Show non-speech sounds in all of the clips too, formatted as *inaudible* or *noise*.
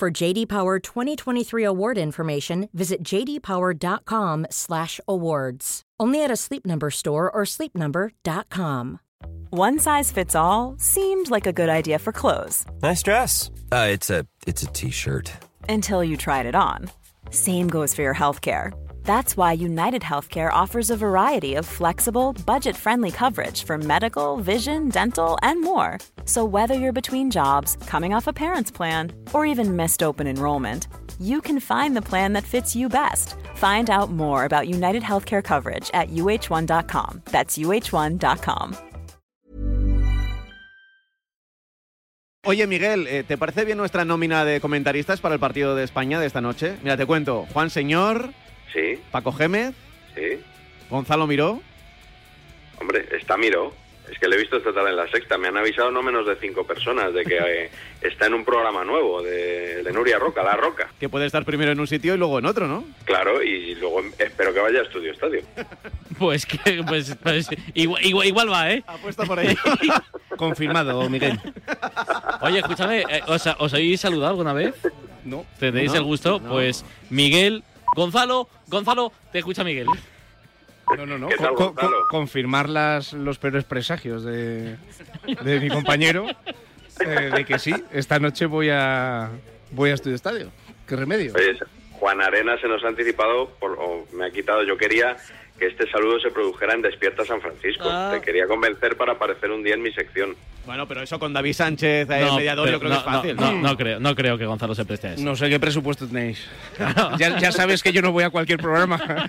For JD Power 2023 award information, visit jdpower.com/awards. Only at a Sleep Number store or sleepnumber.com. One size fits all seemed like a good idea for clothes Nice dress. Uh, it's a it's a t-shirt. until you tried it on. Same goes for your healthcare. That's why United Healthcare offers a variety of flexible, budget friendly coverage for medical, vision, dental, and more. So, whether you're between jobs, coming off a parent's plan, or even missed open enrollment, you can find the plan that fits you best. Find out more about United Healthcare coverage at uh1.com. That's uh1.com. Oye, Miguel, eh, ¿te parece bien nuestra nómina de comentaristas para el partido de España de esta noche? Mira, te cuento. Juan Señor, Sí, Paco Gémez, sí. Gonzalo Miró. Hombre, está Miro. Es que le he visto esta tarde en la sexta. Me han avisado no menos de cinco personas de que *laughs* eh, está en un programa nuevo de, de Nuria Roca, La Roca. que puede estar primero en un sitio y luego en otro, ¿no? Claro, y luego espero que vaya a Estudio Estadio. *laughs* Pues que pues, pues, igual, igual, igual va, ¿eh? Apuesta por ahí. *laughs* Confirmado, Miguel. Oye, escúchame, eh, ¿os, ¿os habéis saludado alguna vez? No. ¿Tenéis No, el gusto? no. Pues Miguel, Gonzalo, Gonzalo, te escucha Miguel. No, no, no. ¿Qué tal, Co- co- Gonzalo? confirmar las, los peores presagios de, de mi compañero eh, de que sí, esta noche voy a voy a Estudio Estadio. ¿Qué remedio? Oye, Juan Arena se nos ha anticipado, por, o me ha quitado. Yo quería que este saludo se produjera en Despierta San Francisco. Ah. Te quería convencer para aparecer un día en mi sección. Bueno, pero eso con David Sánchez, el mediador, pero yo creo no, que es fácil. No, no, no creo, no creo que Gonzalo se preste a eso. No sé qué presupuesto tenéis. *laughs* ya, ya sabes que yo no voy a cualquier programa. *laughs*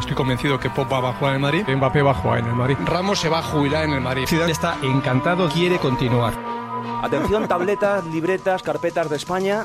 Estoy convencido que Pop va a jugar en el Madrid, Mbappé va a jugar en el Madrid, Ramos se va a jubilar en el Madrid. Zidane está encantado, quiere continuar. Atención, tabletas, libretas, carpetas de España.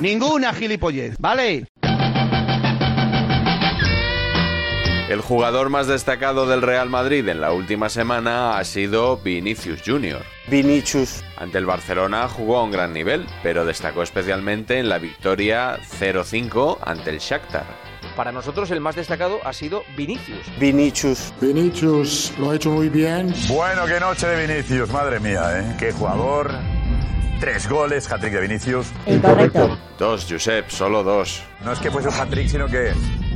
Ninguna gilipollez, ¿vale? El jugador más destacado del Real Madrid en la última semana ha sido Vinicius Junior. Vinicius. Ante el Barcelona jugó a un gran nivel, pero destacó especialmente en la victoria 0-5 ante el Shakhtar. Para nosotros el más destacado ha sido Vinicius. Vinicius. Vinicius lo ha hecho muy bien. Bueno, qué noche de Vinicius, madre mía, ¿eh? Qué jugador. Tres goles, hat-trick de Vinicius. Dos, Josep, solo dos. No es que fuese un hat-trick, sino que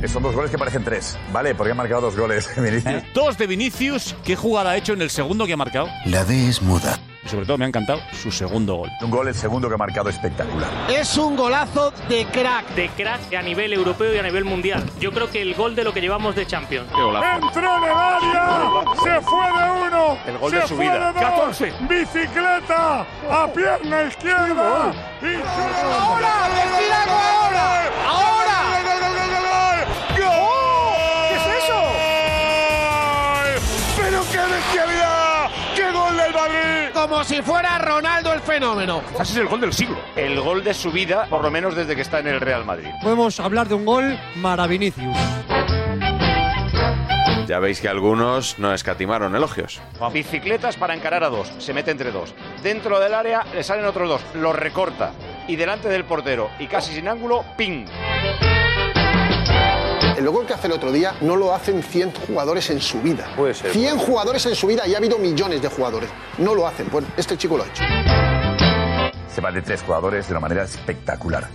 son dos goles que parecen tres. ¿Vale? Porque ha marcado dos goles *laughs* Vinicius. Dos de Vinicius. ¿Qué jugada ha hecho en el segundo que ha marcado? La D es muda. Sobre todo me ha encantado su segundo gol. Un gol, el segundo que ha marcado espectacular. Es un golazo de crack. de crack a nivel europeo y a nivel mundial. Yo creo que el gol de lo que llevamos de Champions. ¡Entró en el área! ¡Se fue de uno! El gol de su vida. 14. ¡Bicicleta! ¡A pierna izquierda! ¡Y ahora! ¡Decir algo Como si fuera Ronaldo el fenómeno. Ese es el gol del siglo. El gol de su vida, por lo menos desde que está en el Real Madrid. Podemos hablar de un gol maravilloso. Ya veis que algunos no escatimaron elogios. Bicicletas para encarar a dos. Se mete entre dos. Dentro del área le salen otros dos. Los recorta. Y delante del portero. Y casi sin ángulo, ¡ping! El gol que hace el otro día no lo hacen 100 jugadores en su vida. Puede ser. 100 jugadores en su vida y ha habido millones de jugadores. No lo hacen. Bueno, este chico lo ha hecho. Se va de tres jugadores de una manera espectacular.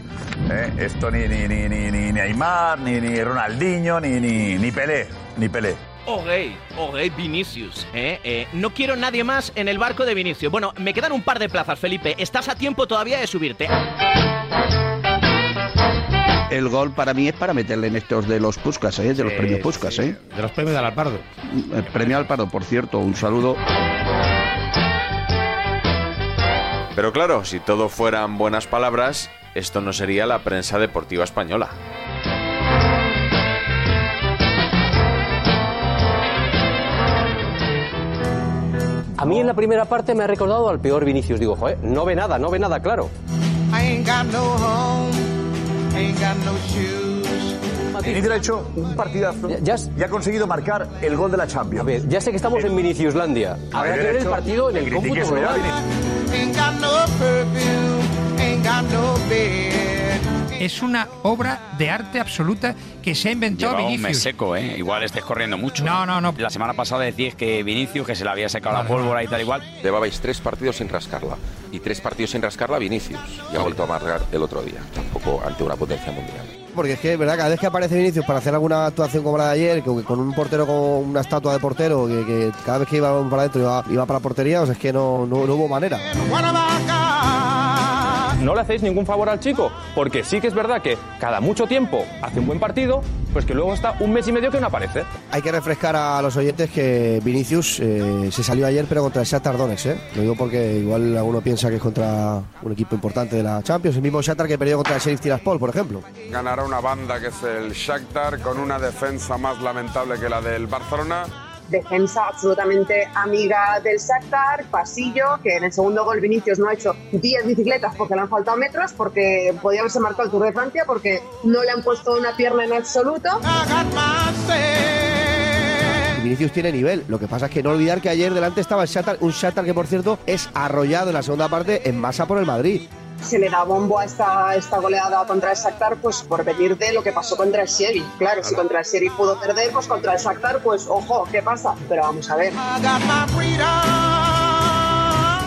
¿Eh? Esto ni, ni, ni, ni, ni Neymar, ni, ni Ronaldinho, ni, ni, ni Pelé. Ni Pelé. Ok, ok, Vinicius. ¿eh? Eh, no quiero nadie más en el barco de Vinicius. Bueno, me quedan un par de plazas, Felipe. Estás a tiempo todavía de subirte. El gol para mí es para meterle en estos de los Puskas, ¿eh? de los Sí, premios Puskas. sí. ¿eh? De los premios del Alpardo. El premio Alpardo, por cierto, un saludo. Pero claro, si todo fueran buenas palabras, esto no sería la prensa deportiva española. A mí en la primera parte me ha recordado al peor Vinicius. Digo, joder, no ve nada, no ve nada claro. I ain't got no home, Vinicius ha hecho un partidazo Ya, y ha conseguido marcar el gol de la Champions. A ver, ya sé que estamos en Viniciuslandia. Habrá que ver el partido en el cómputo global. Es una obra de arte absoluta que se ha inventado Lleva un mes Vinicius. seco, ¿eh? Igual estés corriendo mucho. No, no, no. La semana pasada decías que Vinicius, que se le había secado la pólvora y tal igual. Llevabais tres partidos sin rascarla. Y tres partidos sin rascarla Vinicius. Y ha vuelto a amargar el otro día. Tampoco ante una potencia mundial. Porque es que, ¿verdad? Cada vez que aparece Vinicius para hacer alguna actuación como la de ayer, que con un portero con una estatua de portero, que, que cada vez que iba para adentro iba, iba para la portería, o sea, es que no, no, no hubo manera. No le hacéis ningún favor al chico, porque sí que es verdad que cada mucho tiempo hace un buen partido, pues que luego está un mes y medio que no aparece. Hay que refrescar a los oyentes que Vinicius eh, se salió ayer, pero contra el Shakhtar Donetsk, ¿eh? Lo digo porque igual alguno piensa que es contra un equipo importante de la Champions, el mismo Shakhtar que perdió contra el Sheriff Tiraspol, por ejemplo. Ganará una banda que es el Shakhtar con una defensa más lamentable que la del Barcelona. Defensa absolutamente amiga del Shakhtar, pasillo, que en el segundo gol Vinicius no ha hecho 10 bicicletas porque le han faltado metros, porque podía haberse marcado el Tour de Francia, porque no le han puesto una pierna en absoluto. Vinicius tiene nivel. Lo que pasa es que no olvidar que ayer delante estaba el Shakhtar, un Shakhtar que por cierto es arrollado en la segunda parte en masa por el Madrid. Se le da bombo a esta, esta goleada contra el Shakhtar pues por venir de lo que pasó contra el Sheriff. Claro, si contra el Sheriff pudo perder, pues contra el Shakhtar, pues ojo, ¿qué pasa? Pero vamos a ver.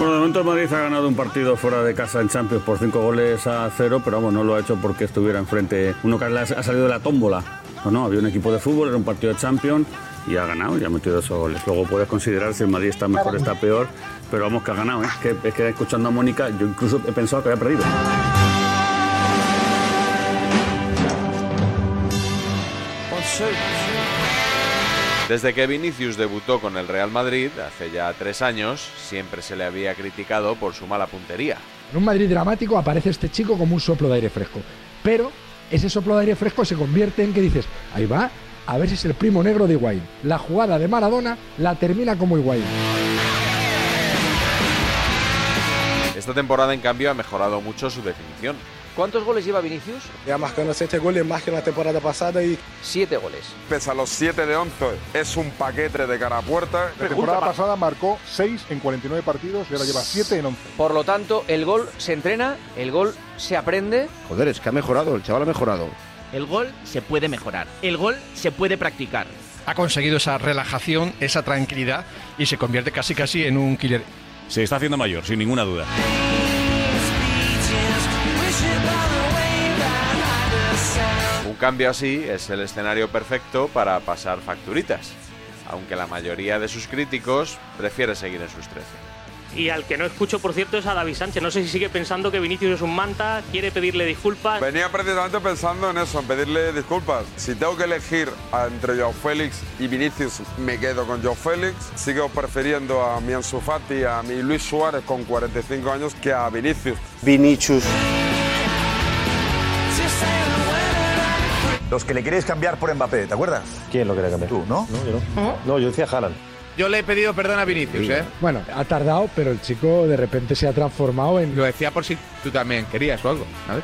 Bueno, de momento el Madrid ha ganado un partido fuera de casa en Champions por 5 goles a 0, pero vamos, no lo ha hecho porque estuviera enfrente uno que ha salido de la tómbola. No, no, había un equipo de fútbol, era un partido de Champions y ha ganado y ha metido esos goles. Luego puedes considerar si el Madrid está mejor, está peor, pero vamos que ha ganado. ¿eh? Es, que, es que escuchando a Mónica, yo incluso he pensado que había perdido. Desde que Vinicius debutó con el Real Madrid, hace ya tres años, siempre se le había criticado por su mala puntería. En un Madrid dramático aparece este chico como un soplo de aire fresco. Pero ese soplo de aire fresco se convierte en que dices, ahí va, a ver si es el primo negro de Higuaín. La jugada de Maradona la termina como Higuaín. Esta temporada, en cambio, ha mejorado mucho su definición. ¿Cuántos goles lleva Vinicius? Ya marcando 7 goles más que la temporada pasada y Siete goles. pese a los 7 de 11 es un paquete de cara a puerta. La temporada pasada marcó 6 en 49 partidos y ahora lleva 7 en 11. Por lo tanto, el gol se entrena, el gol se aprende. Joder, es que ha mejorado, el chaval ha mejorado. El gol se puede mejorar. El gol se puede practicar. Ha conseguido esa relajación, esa tranquilidad y se convierte casi casi en un killer. Se está haciendo mayor, sin ninguna duda. Un cambio así es el escenario perfecto para pasar facturitas, aunque la mayoría de sus críticos prefiere seguir en sus 13. Y al que no escucho, por cierto, es a David Sánchez. No sé si sigue pensando que Vinicius es un manta, quiere pedirle disculpas. Venía precisamente pensando en eso, en pedirle disculpas. Si tengo que elegir entre Joao Félix y Vinicius, me quedo con Joao Félix. Sigo prefiriendo a mi Ansu Fati, a mi Luis Suárez con 45 años que a Vinicius. Vinicius. Los que le queréis cambiar por Mbappé, ¿te acuerdas? ¿Quién lo quiere cambiar? Tú, ¿no? No, yo no. No, yo decía Haaland. Yo le he pedido perdón a Vinicius, ¿eh? Bueno, ha tardado, pero el chico de repente se ha transformado en... Lo decía por si tú también querías o algo. A *laughs* ver.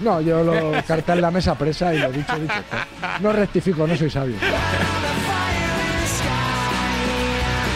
No, yo lo carta en la mesa presa y lo dicho, dicho. No rectifico, no soy sabio.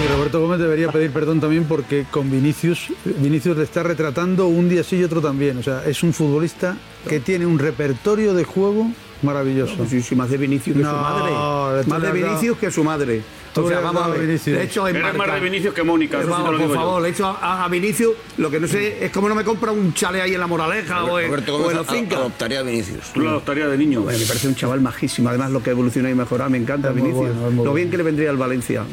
Y Roberto Gómez debería pedir perdón también porque con Vinicius, Vinicius le está retratando un día sí y otro también. O sea, es un futbolista que tiene un repertorio de juego maravilloso. Sí, sí, más de Vinicius que su madre. No, Más de Vinicius que su madre. Tú o sea, vamos a ver. Vinicius. Le he hecho Eres más de Vinicius que Mónica, eso Vamos, lo por favor, le he hecho a, a Vinicius. Lo que no sé es cómo no me compra un chale ahí en la Moraleja o en, Roberto o en los adoptaría a Vinicius. Tú lo adoptarías de niño. Bueno, me parece un chaval majísimo. Además, lo que ha evolucionado y mejorado, me encanta Es Vinicius. bueno, lo bueno. bien que le vendría al Valencia.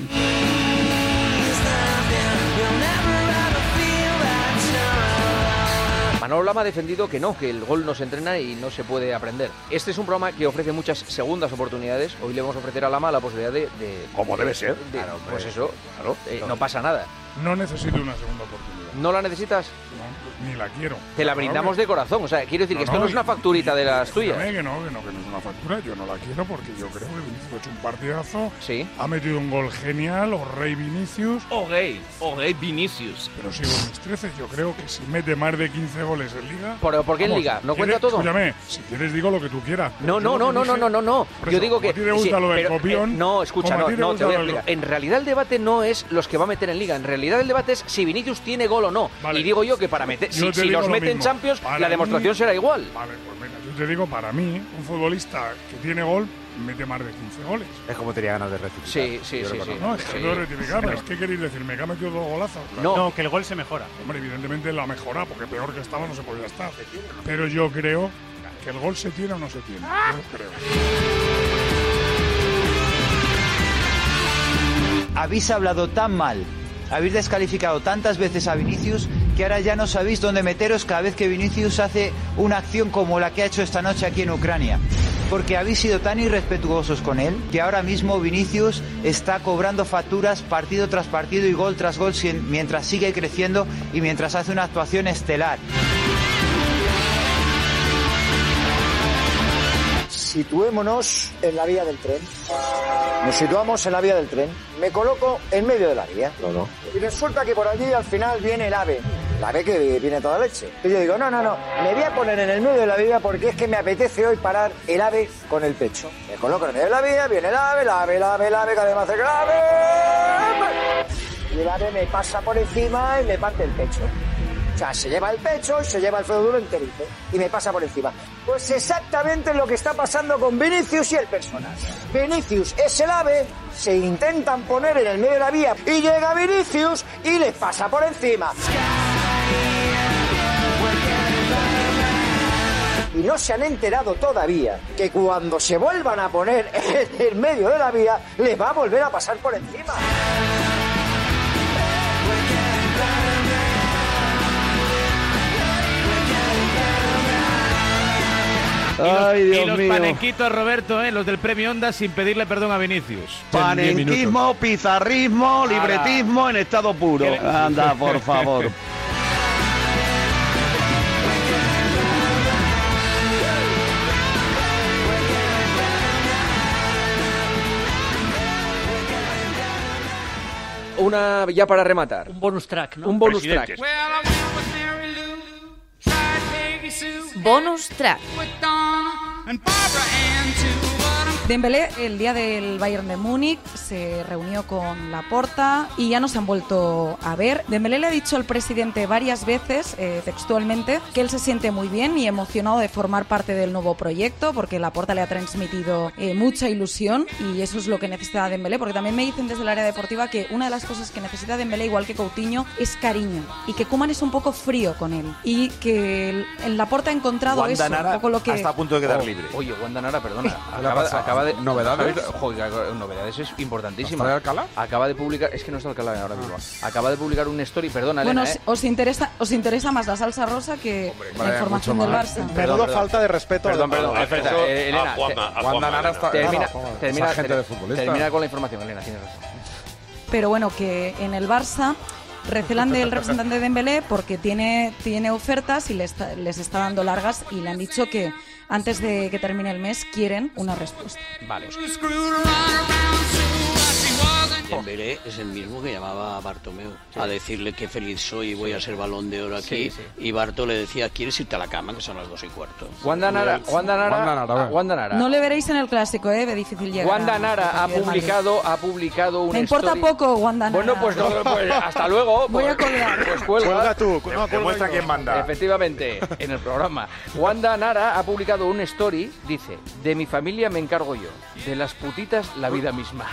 Lama ha defendido que no, que el gol no se entrena y no se puede aprender. Este es un programa que ofrece muchas segundas oportunidades. Hoy le vamos a ofrecer a Lama la posibilidad de... de- Como debe ser. de- Claro, pues eso, eh, no pasa nada. No necesito una segunda oportunidad. ¿No la necesitas? No, ni la quiero. Te la brindamos que- de corazón. O sea, quiero decir que No, esto no no, es una facturita de las tuyas. Que no, que no, que no es una factura. Yo no la quiero porque yo creo que Vinicius ha hecho un partidazo. Sí. Ha metido un gol genial, o Rey Vinicius. O gay, o gay Vinicius. Pero sigo en mis 13. Yo creo que si mete más de 15 goles en Liga. ¿Por, por qué en Liga? ¿No ¿quieres- cuenta todo? Escúchame, si quieres digo lo que tú quieras. No, no, no, no, que no, no, no, no. Yo digo que. del pero, copión, eh, no, escucha, no, no, te voy a explicar. En realidad el debate no es los que va a meter en Liga. En realidad el debate es si Vinicius tiene gol o no. Vale. Y digo yo que para meter. Si, si los lo mete en mismo. Champions, Para la mí- demostración será igual. Vale, pues mira, yo te digo, para mí, un futbolista que tiene gol mete más de 15 goles. Es como tenía ganas de rectificar. Sí, sí, Yo sí, sí. No, es que Sí. no rectificar, pero ¿qué queréis decirme? ¿Que ha metido dos golazos? No. que el gol se mejora. Hombre, evidentemente la mejora, porque peor que estaba no se podía estar. Pero yo creo que el gol se tiene o no se tiene. Yo creo. Habéis hablado tan mal, habéis descalificado tantas veces a Vinicius que ahora ya no sabéis dónde meteros cada vez que Vinicius hace una acción como la que ha hecho esta noche aquí en Ucrania. Porque habéis sido tan irrespetuosos con él que ahora mismo Vinicius está cobrando facturas partido tras partido y gol tras gol mientras sigue creciendo y mientras hace una actuación estelar. Situémonos en la vía del tren. Nos situamos en la vía del tren. Me coloco en medio de la vía. No, no. Y resulta que por allí al final viene el ave. El ave que viene toda leche. Y yo digo, no, no, no. Me voy a poner en el medio de la vía porque es que me apetece hoy parar el ave con el pecho. Me coloco en el medio de la vía, viene el ave, el ave, el ave, el ave, cada vez más cerca, el ave. Y el ave me pasa por encima y me parte el pecho. O sea, se lleva el pecho y se lleva el duro enterito. Y me pasa por encima. Pues exactamente lo que está pasando con Vinicius y el personaje. Vinicius es el ave, se intentan poner en el medio de la vía y llega Vinicius y les pasa por encima. Y no se han enterado todavía que cuando se vuelvan a poner *laughs* en el medio de la vía, les va a volver a pasar por encima. Ay, Dios y los mío. panenquitos, Roberto, ¿eh? los del premio Onda, sin pedirle perdón a Vinicius. Panenquismo, pizarrismo, libretismo en estado puro. Anda, por favor. *laughs* Una ya para rematar. Un bonus track, ¿no? Un bonus Presidentes. track. Bonus track. and Barbara Ann too. Dembélé el día del Bayern de Múnich se reunió con Laporta y ya no se han vuelto a ver. Dembélé le ha dicho al presidente varias veces, eh, textualmente, que él se siente muy bien y emocionado de formar parte del nuevo proyecto porque Laporta le ha transmitido eh, mucha ilusión y eso es lo que necesita Dembélé porque también me dicen desde el área deportiva que una de las cosas que necesita Dembélé igual que Coutinho es cariño y que Koeman es un poco frío con él y que el- en Laporta ha encontrado eso, un poco lo que está a punto de quedar Oh, libre. Oye, Wanda Nara, perdona. ¿Qué le ha acaba, pasado? Acaba de. ¿Novedades? Joder, novedades es importantísima. ¿No está de Alcalá? Acaba de publicar. Es que no está Alcalá ahora mismo. Acaba de publicar un story, perdona, Bueno, Elena, os, ¿eh? os interesa, os interesa más la salsa rosa que la vale, información mucho del más. Barça. Perdón, Menudo perdón. falta de respeto. Perdón, al- perdón, a- espera, eso- eh, Elena. a Juanma, te- a Juanma, Wanda Nara Elena. está- termina, Esa termina, gente de ter- futbolista. termina con la información, Elena, tienes razón. Pero bueno, que en el Barça recelan del representante de Dembélé porque tiene, tiene ofertas y les les está dando largas y le han dicho que antes de que termine el mes quieren una respuesta. Vale. Dembélé es el mismo que llamaba a Bartomeu a decirle que feliz soy y voy a ser balón de oro aquí. Sí, sí. Y Barto le decía, ¿quieres irte a la cama? Que son las dos y cuarto. Wanda Nara, Wanda Nara, Wanda Nara. No le veréis en el clásico, ¿eh? De difícil llegar. Wanda Nara ha publicado, ha publicado un Me importa story- poco, Wanda Nara. Bueno, pues, no, *laughs* pues hasta luego. Voy a Pues- colgar. Pues cuelga. Cuelga tú, no, demuestra quién manda. Efectivamente, en el programa. Wanda Nara ha publicado un story, dice, de mi familia me encargo yo, de las putitas la vida misma.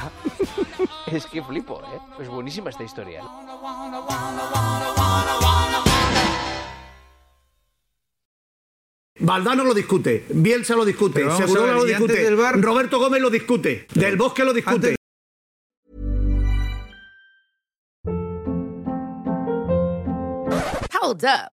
*laughs* es que flipo, ¿eh? Es buenísima esta historia. Valdano lo discute, Bielsa lo discute, Segurola lo discute, del Roberto Gómez lo discute, Del Bosque lo discute. Hold up.